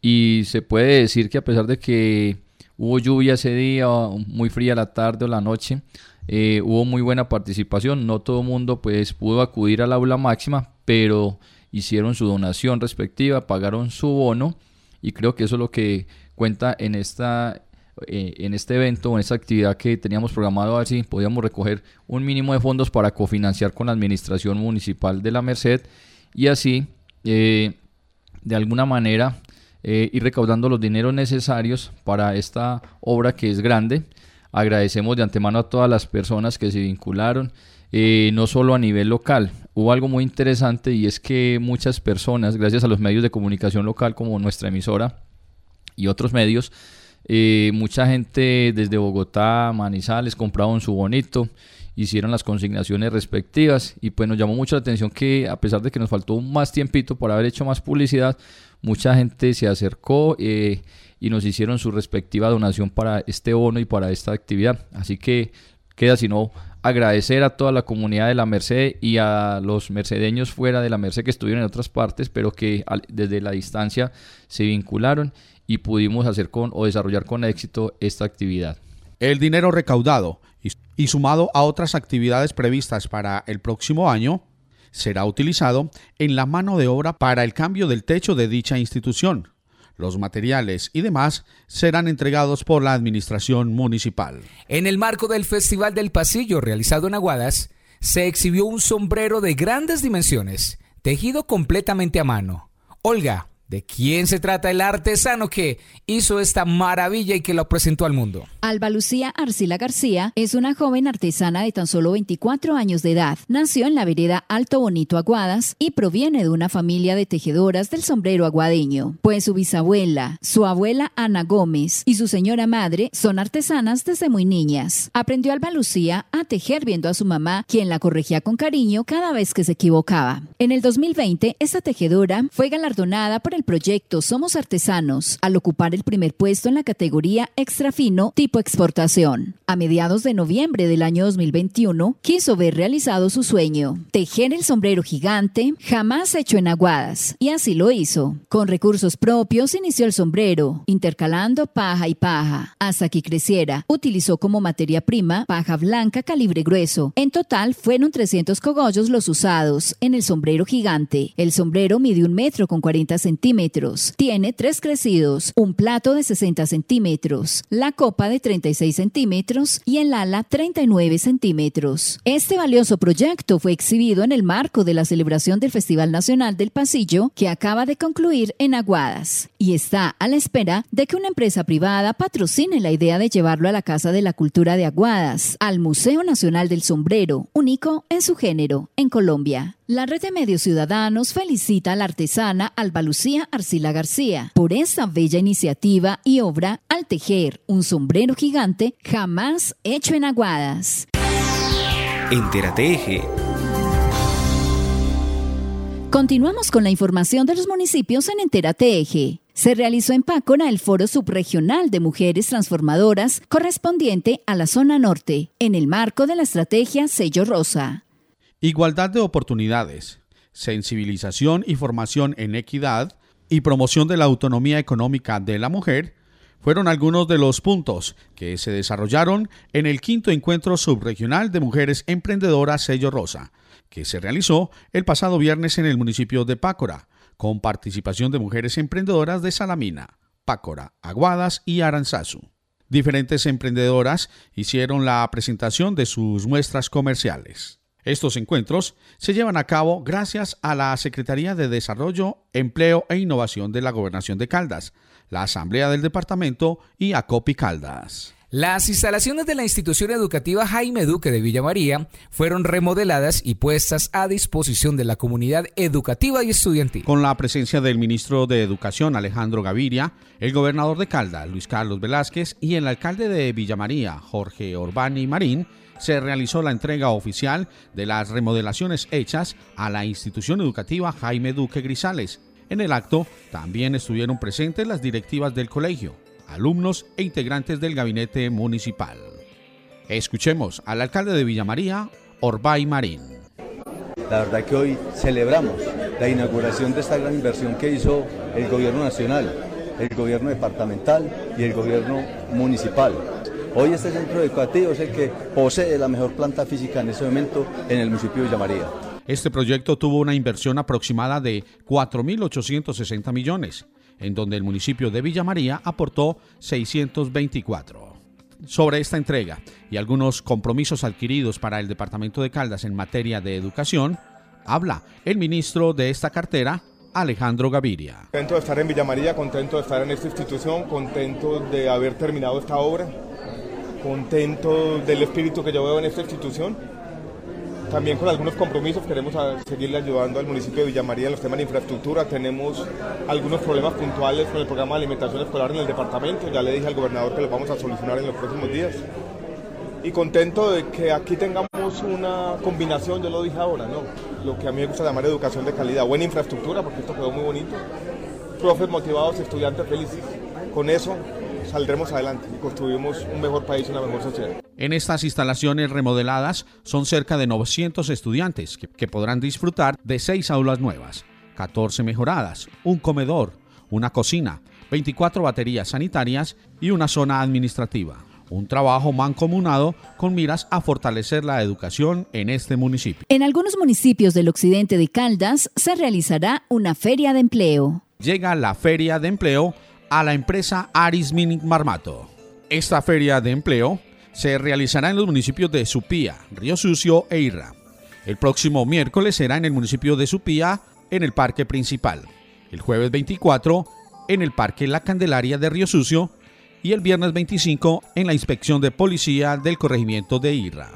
Y se puede decir que a pesar de que hubo lluvia ese día, muy fría la tarde o la noche, eh, hubo muy buena participación, no todo mundo pues pudo acudir al aula máxima, pero hicieron su donación respectiva, pagaron su bono y creo que eso es lo que cuenta en esta eh, en este evento, en esta actividad que teníamos programado, a ver si podíamos recoger un mínimo de fondos para cofinanciar con la administración municipal de la Merced y así, eh, de alguna manera, eh, ir recaudando los dineros necesarios para esta obra que es grande. Agradecemos de antemano a todas las personas que se vincularon, no solo a nivel local. Hubo algo muy interesante y es que muchas personas, gracias a los medios de comunicación local como nuestra emisora y otros medios, eh, mucha gente desde Bogotá, Manizales, compraron su bonito, hicieron las consignaciones respectivas y pues nos llamó mucho la atención que a pesar de que nos faltó más tiempito por haber hecho más publicidad, mucha gente se acercó eh, y nos hicieron su respectiva donación para este bono y para esta actividad. Así que queda sino agradecer a toda la comunidad de la Merced y a los mercedeños fuera de la Merced que estuvieron en otras partes, pero que desde la distancia se vincularon y pudimos hacer con o desarrollar con éxito esta actividad. El dinero recaudado y sumado a otras actividades previstas para el próximo año será utilizado en la mano de obra para el cambio del techo de dicha institución. Los materiales y demás serán entregados por la administración municipal. En el marco del Festival del Pasillo realizado en Aguadas, se exhibió un sombrero de grandes dimensiones, tejido completamente a mano. Olga, ¿De quién se trata el artesano que hizo esta maravilla y que lo presentó al mundo? Alba Lucía Arcila García es una joven artesana de tan solo 24 años de edad. Nació en la vereda Alto Bonito Aguadas y proviene de una familia de tejedoras del sombrero aguadeño, pues su bisabuela, su abuela Ana Gómez y su señora madre son artesanas desde muy niñas. Aprendió Alba Lucía a tejer viendo a su mamá, quien la corregía con cariño cada vez que se equivocaba. En el 2020, esta tejedora fue galardonada por el proyecto Somos Artesanos al ocupar el primer puesto en la categoría extra fino tipo exportación. A mediados de noviembre del año 2021, quiso ver realizado su sueño, tejer el sombrero gigante jamás hecho en aguadas, y así lo hizo. Con recursos propios inició el sombrero, intercalando paja y paja, hasta que creciera. Utilizó como materia prima paja blanca calibre grueso. En total fueron 300 cogollos los usados en el sombrero gigante. El sombrero mide un metro con 40 centímetros tiene tres crecidos, un plato de 60 centímetros, la copa de 36 centímetros y el ala 39 centímetros. Este valioso proyecto fue exhibido en el marco de la celebración del Festival Nacional del Pasillo que acaba de concluir en Aguadas y está a la espera de que una empresa privada patrocine la idea de llevarlo a la Casa de la Cultura de Aguadas, al Museo Nacional del Sombrero, único en su género en Colombia. La red de medios ciudadanos felicita a la artesana Alba Lucía Arcila García por esta bella iniciativa y obra al tejer un sombrero gigante jamás hecho en aguadas. Entérate Continuamos con la información de los municipios en Entérate Eje. Se realizó en Pácora el Foro Subregional de Mujeres Transformadoras correspondiente a la zona norte, en el marco de la estrategia Sello Rosa. Igualdad de oportunidades, sensibilización y formación en equidad y promoción de la autonomía económica de la mujer fueron algunos de los puntos que se desarrollaron en el quinto encuentro subregional de mujeres emprendedoras Sello Rosa, que se realizó el pasado viernes en el municipio de Pácora, con participación de mujeres emprendedoras de Salamina, Pácora, Aguadas y Aranzazu. Diferentes emprendedoras hicieron la presentación de sus muestras comerciales. Estos encuentros se llevan a cabo gracias a la Secretaría de Desarrollo, Empleo e Innovación de la Gobernación de Caldas, la Asamblea del Departamento y ACOPI Caldas. Las instalaciones de la institución educativa Jaime Duque de Villa María fueron remodeladas y puestas a disposición de la comunidad educativa y estudiantil. Con la presencia del ministro de Educación Alejandro Gaviria, el gobernador de Caldas Luis Carlos Velázquez y el alcalde de Villa María Jorge Orbani Marín, se realizó la entrega oficial de las remodelaciones hechas a la institución educativa Jaime Duque Grisales. En el acto también estuvieron presentes las directivas del colegio, alumnos e integrantes del gabinete municipal. Escuchemos al alcalde de Villa María, Orbay Marín. La verdad que hoy celebramos la inauguración de esta gran inversión que hizo el gobierno nacional, el gobierno departamental y el gobierno municipal Hoy este centro educativo es el que posee la mejor planta física en este momento en el municipio de Villa María. Este proyecto tuvo una inversión aproximada de 4.860 millones, en donde el municipio de Villa María aportó 624. Sobre esta entrega y algunos compromisos adquiridos para el departamento de Caldas en materia de educación, habla el ministro de esta cartera, Alejandro Gaviria. Contento de estar en Villa María, contento de estar en esta institución, contento de haber terminado esta obra, contento del espíritu que yo veo en esta institución. También con algunos compromisos queremos seguirle ayudando al municipio de Villa María en los temas de infraestructura. Tenemos algunos problemas puntuales con el programa de alimentación escolar en el departamento. Ya le dije al gobernador que los vamos a solucionar en los próximos días. Y contento de que aquí tengamos una combinación, yo lo dije ahora, ¿no? Lo que a mí me gusta llamar educación de calidad, buena infraestructura, porque esto quedó muy bonito. Profes motivados, estudiantes felices. Con eso saldremos adelante y construimos un mejor país, una mejor sociedad. En estas instalaciones remodeladas son cerca de 900 estudiantes que, que podrán disfrutar de seis aulas nuevas, 14 mejoradas, un comedor, una cocina, 24 baterías sanitarias y una zona administrativa. Un trabajo mancomunado con miras a fortalecer la educación en este municipio. En algunos municipios del occidente de Caldas se realizará una feria de empleo. Llega la feria de empleo a la empresa Arismin Marmato. Esta feria de empleo se realizará en los municipios de Supía, Río Sucio e Irra. El próximo miércoles será en el municipio de Supía, en el parque principal. El jueves 24, en el parque La Candelaria de Río Sucio. Y el viernes 25, en la inspección de policía del corregimiento de Irra.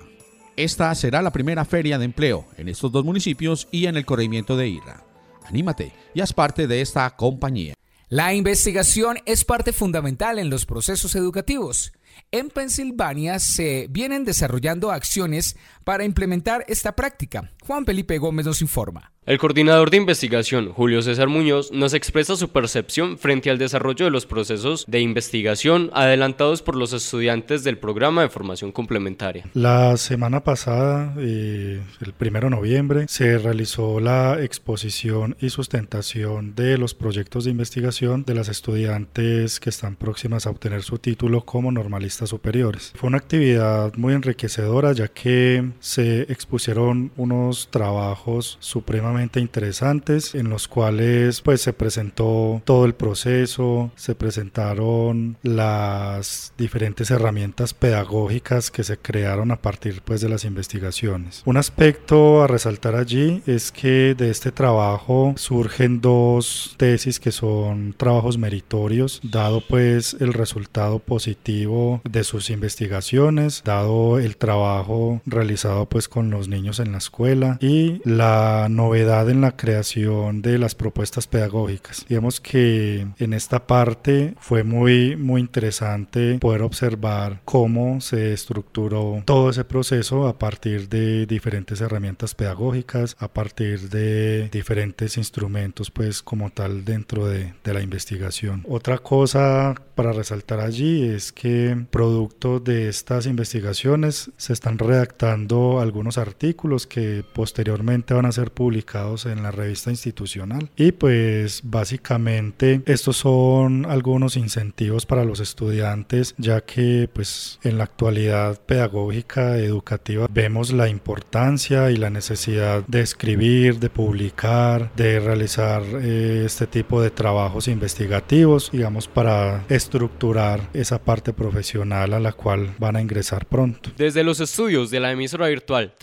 Esta será la primera feria de empleo en estos dos municipios y en el corregimiento de Irra. Anímate y haz parte de esta compañía. La investigación es parte fundamental en los procesos educativos. En Pensilvania se vienen desarrollando acciones para implementar esta práctica. Juan Felipe Gómez nos informa. El coordinador de investigación, Julio César Muñoz, nos expresa su percepción frente al desarrollo de los procesos de investigación adelantados por los estudiantes del programa de formación complementaria. La semana pasada, eh, el primero de noviembre, se realizó la exposición y sustentación de los proyectos de investigación de las estudiantes que están próximas a obtener su título como normalistas superiores. Fue una actividad muy enriquecedora ya que se expusieron unos trabajos supremamente interesantes en los cuales pues se presentó todo el proceso, se presentaron las diferentes herramientas pedagógicas que se crearon a partir pues de las investigaciones. Un aspecto a resaltar allí es que de este trabajo surgen dos tesis que son trabajos meritorios dado pues el resultado positivo de sus investigaciones, dado el trabajo realizado pues con los niños en la escuela y la novedad en la creación de las propuestas pedagógicas. Digamos que en esta parte fue muy, muy interesante poder observar cómo se estructuró todo ese proceso a partir de diferentes herramientas pedagógicas, a partir de diferentes instrumentos, pues como tal dentro de, de la investigación. Otra cosa para resaltar allí es que producto de estas investigaciones se están redactando algunos artículos que posteriormente van a ser publicados en la revista institucional. Y pues básicamente estos son algunos incentivos para los estudiantes, ya que pues en la actualidad pedagógica educativa vemos la importancia y la necesidad de escribir, de publicar, de realizar eh, este tipo de trabajos investigativos, digamos, para estructurar esa parte profesional a la cual van a ingresar pronto. Desde los estudios de la emisora virtual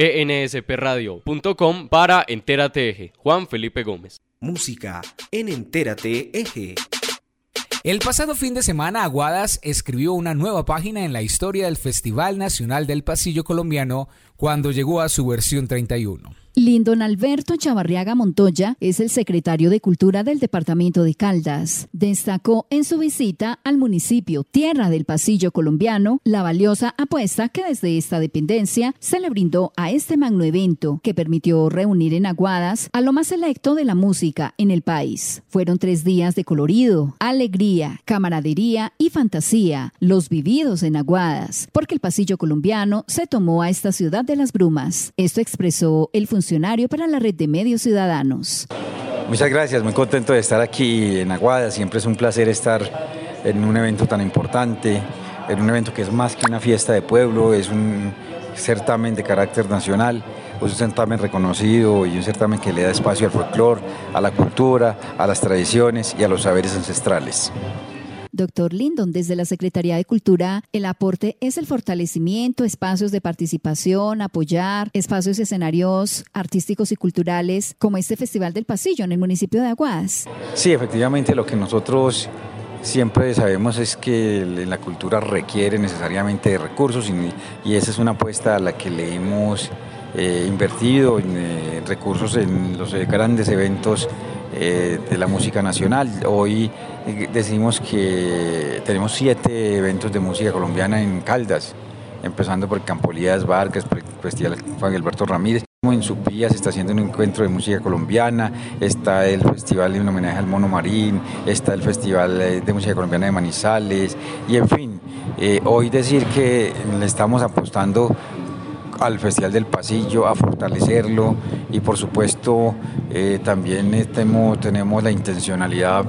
www.enspradio.com para Entérate Eje. Juan Felipe Gómez. Música en Entérate Eje. El pasado fin de semana, Aguadas escribió una nueva página en la historia del Festival Nacional del Pasillo Colombiano cuando llegó a su versión 31. Lindon Alberto Chavarriaga Montoya es el secretario de Cultura del Departamento de Caldas. Destacó en su visita al municipio Tierra del Pasillo Colombiano la valiosa apuesta que desde esta dependencia se le brindó a este magno evento que permitió reunir en Aguadas a lo más selecto de la música en el país. Fueron tres días de colorido, alegría, camaradería y fantasía, los vividos en Aguadas, porque el Pasillo Colombiano se tomó a esta ciudad de las brumas. Esto expresó el funcionario funcionario para la red de medios ciudadanos. Muchas gracias, muy contento de estar aquí en Aguada. Siempre es un placer estar en un evento tan importante. en un evento que es más que una fiesta de pueblo, es un certamen de carácter nacional, es un certamen reconocido y un certamen que le da espacio al folclore, a la cultura, a las tradiciones y a los saberes ancestrales. Doctor Lindon, desde la Secretaría de Cultura, el aporte es el fortalecimiento, espacios de participación, apoyar, espacios y escenarios artísticos y culturales, como este Festival del Pasillo en el municipio de Aguas. Sí, efectivamente, lo que nosotros siempre sabemos es que la cultura requiere necesariamente de recursos y, esa es una apuesta a la que le hemos eh, invertido en, eh, recursos en los grandes eventos eh, de la música nacional. Hoy decimos que tenemos siete eventos de música colombiana en Caldas, empezando por Campolías Vargas, por el Festival Juan Alberto Ramírez. En Supía se está haciendo un encuentro de música colombiana, está el festival en homenaje al mono marín, está el festival de música colombiana de Manizales y en fin, eh, hoy decir que le estamos apostando al Festival del Pasillo, a fortalecerlo y por supuesto eh, también tenemos la intencionalidad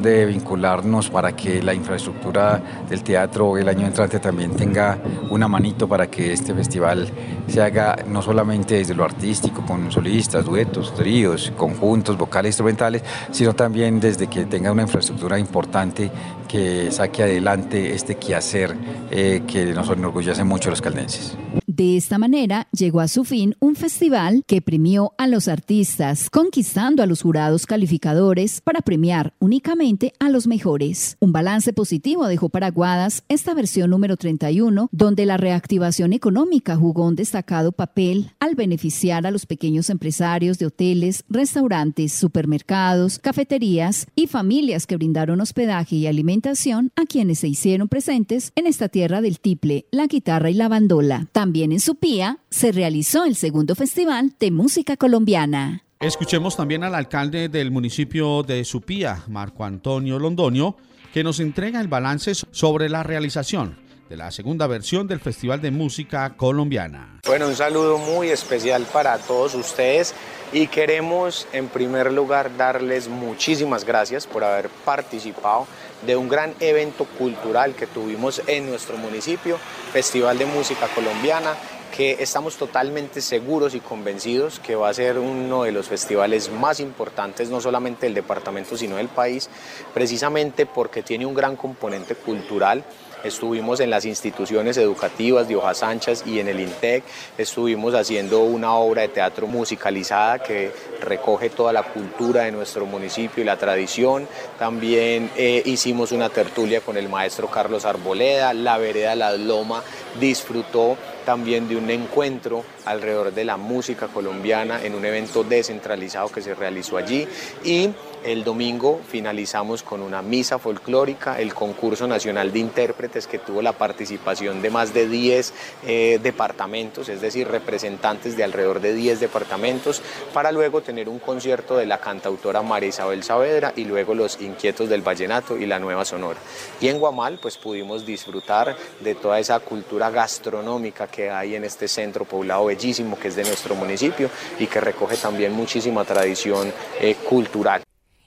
de vincularnos para que la infraestructura del teatro el año entrante también tenga una manito para que este festival se haga no solamente desde lo artístico, con solistas, duetos, tríos, conjuntos, vocales, instrumentales, sino también desde que tenga una infraestructura importante que saque adelante este quehacer eh, que nos enorgullece mucho a los caldenses. De esta manera llegó a su fin un festival que premió a los artistas, conquistando a los jurados calificadores para premiar únicamente a los mejores. Un balance positivo dejó para Guadas esta versión número 31, donde la reactivación económica jugó un destacado papel al beneficiar a los pequeños empresarios de hoteles, restaurantes, supermercados, cafeterías y familias que brindaron hospedaje y alimentación a quienes se hicieron presentes en esta tierra del tiple, la guitarra y la bandola. También en Supía se realizó el segundo Festival de Música Colombiana. Escuchemos también al alcalde del municipio de Supía, Marco Antonio Londoño, que nos entrega el balance sobre la realización de la segunda versión del Festival de Música Colombiana. Bueno, un saludo muy especial para todos ustedes y queremos en primer lugar darles muchísimas gracias por haber participado de un gran evento cultural que tuvimos en nuestro municipio, Festival de Música Colombiana, que estamos totalmente seguros y convencidos que va a ser uno de los festivales más importantes, no solamente del departamento, sino del país, precisamente porque tiene un gran componente cultural Estuvimos en las instituciones educativas de Hojas Anchas y en el INTEC. Estuvimos haciendo una obra de teatro musicalizada que recoge toda la cultura de nuestro municipio y la tradición. También eh, hicimos una tertulia con el maestro Carlos Arboleda. La vereda La Loma disfrutó también de un encuentro alrededor de la música colombiana en un evento descentralizado que se realizó allí y el domingo finalizamos con una misa folclórica, el concurso nacional de intérpretes que tuvo la participación de más de 10 eh, departamentos, es decir, representantes de alrededor de 10 departamentos, para luego tener un concierto de la cantautora María Isabel Saavedra y luego los inquietos del vallenato y la nueva sonora. Y en Guamal pues pudimos disfrutar de toda esa cultura gastronómica que hay en este centro poblado bellísimo que es de nuestro municipio y que recoge también muchísima tradición eh, cultural.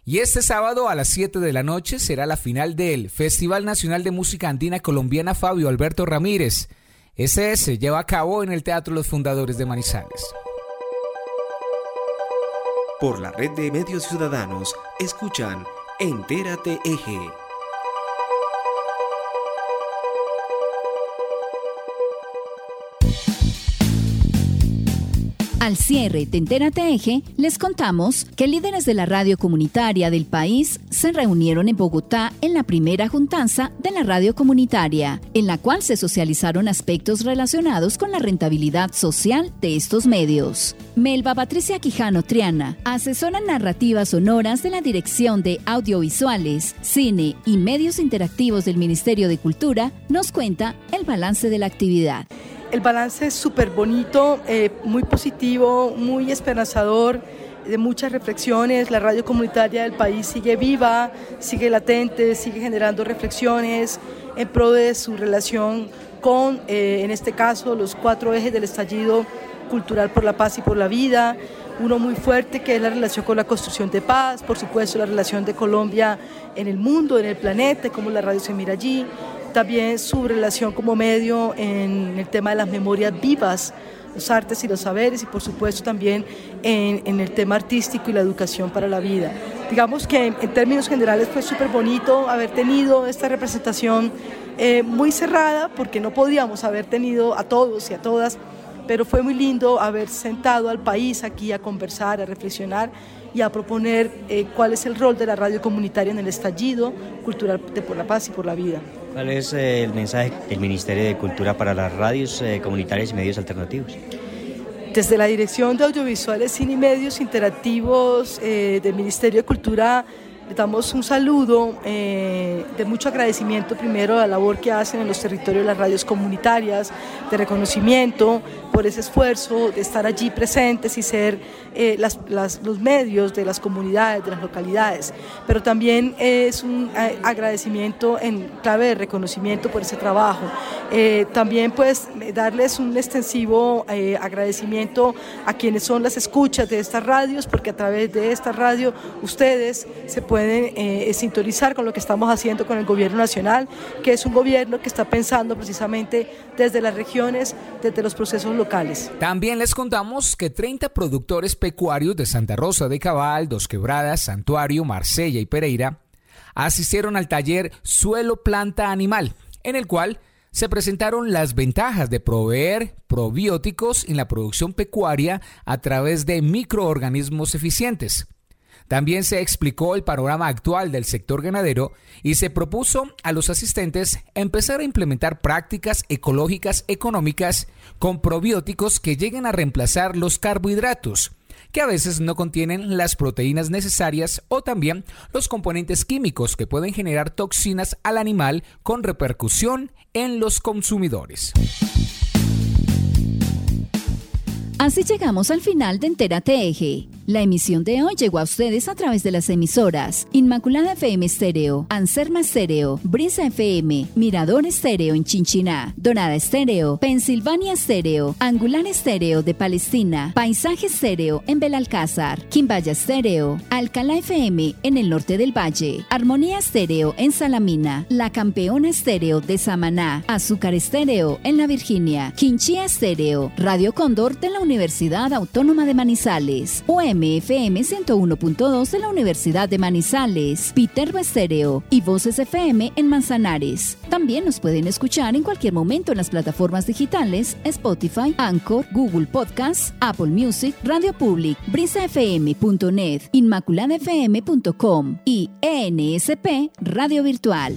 Y este sábado a las 7 de la noche será la final del Festival Nacional de Música Andina Colombiana Fabio Alberto Ramírez. Ese se lleva a cabo en el Teatro Los Fundadores de Manizales. Por la red de medios ciudadanos, escuchan Entérate Eje. Al cierre de Entérate Eje, les contamos que líderes de la radio comunitaria del país se reunieron en Bogotá en la primera juntanza de la radio comunitaria, en la cual se socializaron aspectos relacionados con la rentabilidad social de estos medios. Melba Patricia Quijano Triana, asesora narrativas sonoras de la Dirección de Audiovisuales, Cine y Medios Interactivos del Ministerio de Cultura, nos cuenta el balance de la actividad. El balance es súper bonito, eh, muy positivo, muy esperanzador, de muchas reflexiones. La radio comunitaria del país sigue viva, sigue latente, sigue generando reflexiones en pro de su relación con, eh, en este caso, los cuatro ejes del estallido cultural por la paz y por la vida. Uno muy fuerte que es la relación con la construcción de paz, por supuesto la relación de Colombia en el mundo, en el planeta, cómo la radio se mira allí también su relación como medio en el tema de las memorias vivas, los artes y los saberes y por supuesto también en, el tema artístico y la educación para la vida. Digamos que en, términos generales fue súper bonito haber tenido esta representación eh, muy cerrada porque no podíamos haber tenido a todos y a todas, pero fue muy lindo haber sentado al país aquí a conversar, a reflexionar y a proponer eh, cuál es el rol de la radio comunitaria en el estallido cultural de por la paz y por la vida. ¿Cuál es eh, el mensaje del Ministerio de Cultura para las radios eh, comunitarias y medios alternativos? Desde la Dirección de Audiovisuales, Cine y Medios Interactivos del Ministerio de Cultura le damos un saludo eh, de mucho agradecimiento primero a la labor que hacen en los territorios de las radios comunitarias, de reconocimiento por ese esfuerzo de estar allí presentes y ser eh, los medios de las comunidades, de las localidades. Pero también es un eh, agradecimiento en clave de reconocimiento por ese trabajo. también pues darles un extensivo agradecimiento a quienes son las escuchas de estas radios, porque a través de esta radio ustedes se pueden eh, sintonizar con lo que estamos haciendo con el gobierno nacional, que es un gobierno que está pensando precisamente desde las regiones, desde los procesos locales. También les contamos que 30 productores pecuarios de Santa Rosa de Cabal, Dos Quebradas, Santuario, Marsella y Pereira asistieron al taller Suelo Planta Animal, en el cual se presentaron las ventajas de proveer probióticos en la producción pecuaria a través de microorganismos eficientes. También se explicó el panorama actual del sector ganadero y se propuso a los asistentes empezar a implementar prácticas ecológicas económicas con probióticos que lleguen a reemplazar los carbohidratos que a veces no contienen las proteínas necesarias o también los componentes químicos que pueden generar toxinas al animal con repercusión en los consumidores. Así llegamos al final de Entérate Eje. La emisión de hoy llegó a ustedes a través de las emisoras Inmaculada FM Estéreo, Anserma Estéreo, Brisa FM, Mirador Estéreo en Chinchiná, Donada Estéreo, Pensilvania Estéreo, Angular Estéreo de Palestina, Paisaje Estéreo en Belalcázar, Quimbaya Estéreo, Alcalá FM en el norte del Valle, Armonía Estéreo en Salamina, La Campeona Estéreo de Samaná, Azúcar Estéreo en La Virginia, Quinchía Estéreo, Radio Cóndor de la Universidad Autónoma de Manizales, MFM 101.2 de la Universidad de Manizales, Peter Estéreo y Voces FM en Manzanares. También nos pueden escuchar en cualquier momento en las plataformas digitales Spotify, Anchor, Google Podcasts, Apple Music, Radio Public, brisafm.net, inmaculadafm.com y ENSP Radio Virtual.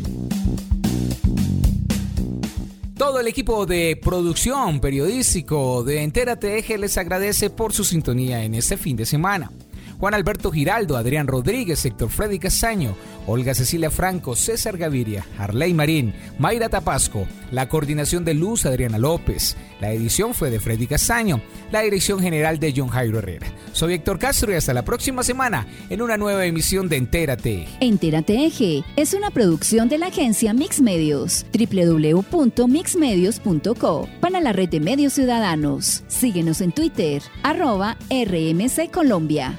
Todo el equipo de producción periodístico de Entérate Eje les agradece por su sintonía en este fin de semana. Juan Alberto Giraldo, Adrián Rodríguez, Héctor Freddy Castaño, Olga Cecilia Franco, César Gaviria, Harley Marín, Mayra Tapasco, la coordinación de Luz Adriana López, la edición fue de Freddy Castaño, la dirección general de John Jairo Herrera. Soy Héctor Castro y hasta la próxima semana en una nueva emisión de Entérate. Entérate Eje es una producción de la agencia Mix Medios, www.mixmedios.co, para la red de medios ciudadanos. Síguenos en Twitter, arroba RMC Colombia.